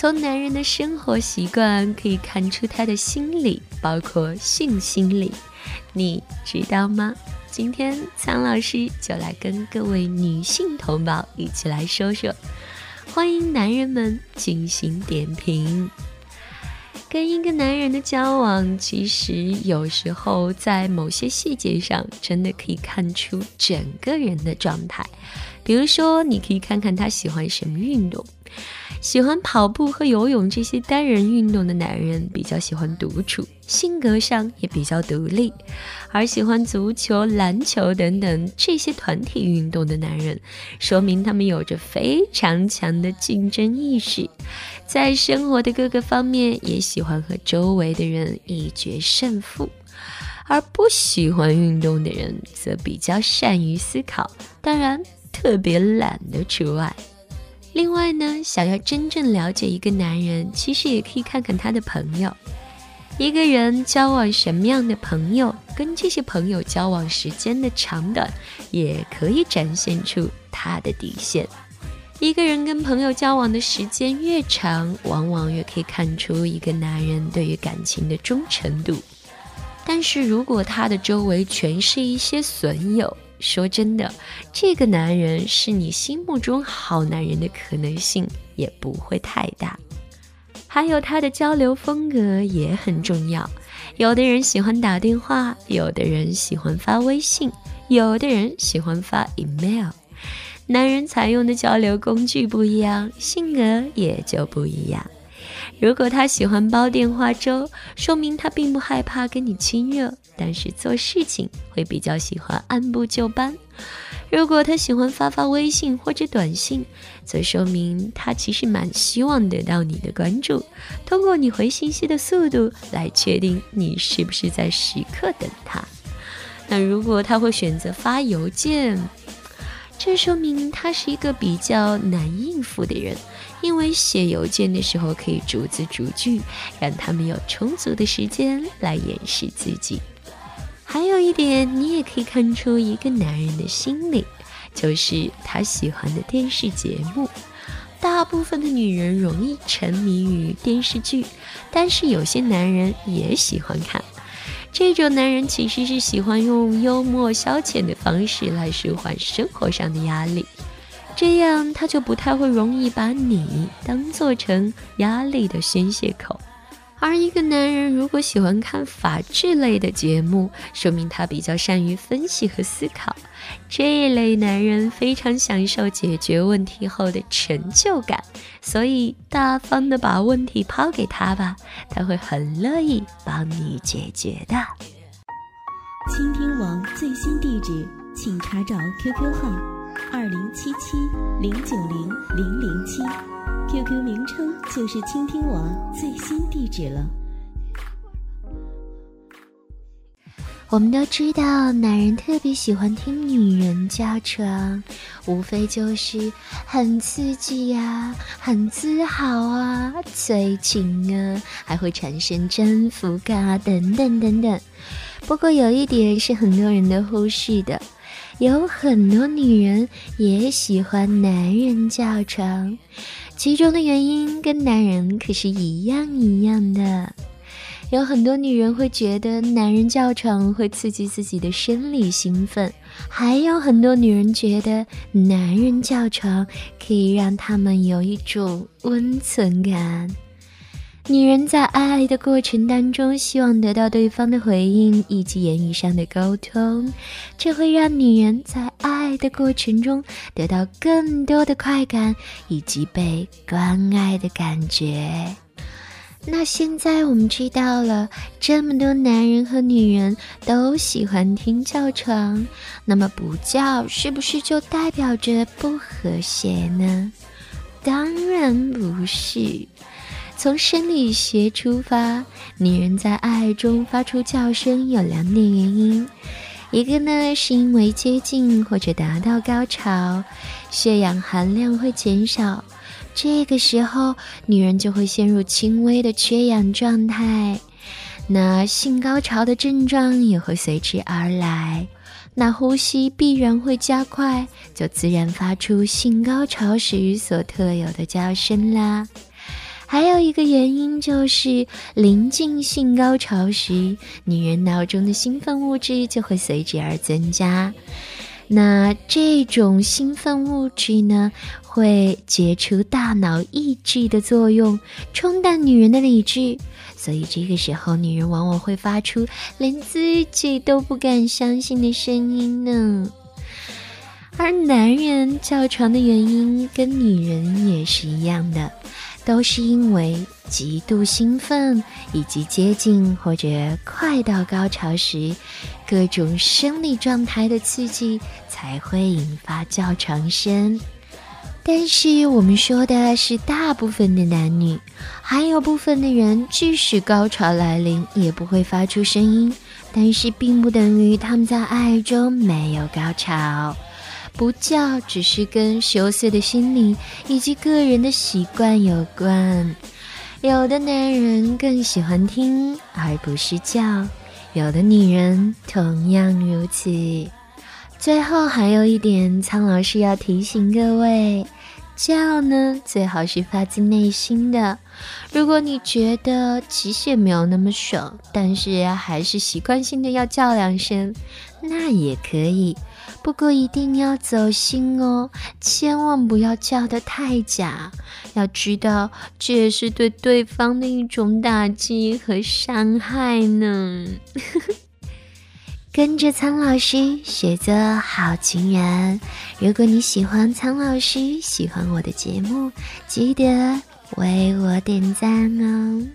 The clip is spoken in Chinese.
从男人的生活习惯可以看出他的心理，包括性心理，你知道吗？今天苍老师就来跟各位女性同胞一起来说说，欢迎男人们进行点评。跟一个男人的交往，其实有时候在某些细节上，真的可以看出整个人的状态。比如说，你可以看看他喜欢什么运动。喜欢跑步和游泳这些单人运动的男人比较喜欢独处，性格上也比较独立；而喜欢足球、篮球等等这些团体运动的男人，说明他们有着非常强的竞争意识，在生活的各个方面也喜欢和周围的人一决胜负；而不喜欢运动的人则比较善于思考，当然特别懒的除外。另外呢，想要真正了解一个男人，其实也可以看看他的朋友。一个人交往什么样的朋友，跟这些朋友交往时间的长短，也可以展现出他的底线。一个人跟朋友交往的时间越长，往往越可以看出一个男人对于感情的忠诚度。但是如果他的周围全是一些损友，说真的，这个男人是你心目中好男人的可能性也不会太大。还有他的交流风格也很重要，有的人喜欢打电话，有的人喜欢发微信，有的人喜欢发 email。男人采用的交流工具不一样，性格也就不一样。如果他喜欢煲电话粥，说明他并不害怕跟你亲热，但是做事情会比较喜欢按部就班。如果他喜欢发发微信或者短信，则说明他其实蛮希望得到你的关注，通过你回信息的速度来确定你是不是在时刻等他。那如果他会选择发邮件，这说明他是一个比较难应付的人。因为写邮件的时候可以逐字逐句，让他们有充足的时间来掩饰自己。还有一点，你也可以看出一个男人的心理，就是他喜欢的电视节目。大部分的女人容易沉迷于电视剧，但是有些男人也喜欢看。这种男人其实是喜欢用幽默消遣的方式来舒缓生活上的压力。这样他就不太会容易把你当做成压力的宣泄口，而一个男人如果喜欢看法制类的节目，说明他比较善于分析和思考。这一类男人非常享受解决问题后的成就感，所以大方的把问题抛给他吧，他会很乐意帮你解决的。倾听王最新地址，请查找 QQ 号。二零七七零九零零零七，QQ 名称就是倾听我最新地址了。我们都知道，男人特别喜欢听女人叫床，无非就是很刺激呀，很自豪啊，催情啊，还会产生征服感啊，等等等等。不过有一点是很多人都忽视的。有很多女人也喜欢男人叫床，其中的原因跟男人可是一样一样的。有很多女人会觉得男人叫床会刺激自己的生理兴奋，还有很多女人觉得男人叫床可以让他们有一种温存感。女人在爱的过程当中，希望得到对方的回应以及言语上的沟通，这会让女人在爱的过程中得到更多的快感以及被关爱的感觉。那现在我们知道了，这么多男人和女人都喜欢听叫床，那么不叫是不是就代表着不和谐呢？当然不是。从生理学出发，女人在爱中发出叫声有两点原因，一个呢是因为接近或者达到高潮，血氧含量会减少，这个时候女人就会陷入轻微的缺氧状态，那性高潮的症状也会随之而来，那呼吸必然会加快，就自然发出性高潮时所特有的叫声啦。还有一个原因就是，临近性高潮时，女人脑中的兴奋物质就会随之而增加。那这种兴奋物质呢，会解除大脑抑制的作用，冲淡女人的理智，所以这个时候，女人往往会发出连自己都不敢相信的声音呢。而男人叫床的原因跟女人也是一样的，都是因为极度兴奋以及接近或者快到高潮时，各种生理状态的刺激才会引发叫床声。但是我们说的是大部分的男女，还有部分的人即使高潮来临也不会发出声音，但是并不等于他们在爱中没有高潮。不叫，只是跟羞涩的心理以及个人的习惯有关。有的男人更喜欢听而不是叫，有的女人同样如此。最后还有一点，苍老师要提醒各位：叫呢，最好是发自内心的。如果你觉得其实也没有那么爽，但是还是习惯性的要叫两声，那也可以。不过一定要走心哦，千万不要叫得太假。要知道，这也是对对方的一种打击和伤害呢。跟着苍老师学做好情人。如果你喜欢苍老师，喜欢我的节目，记得为我点赞哦。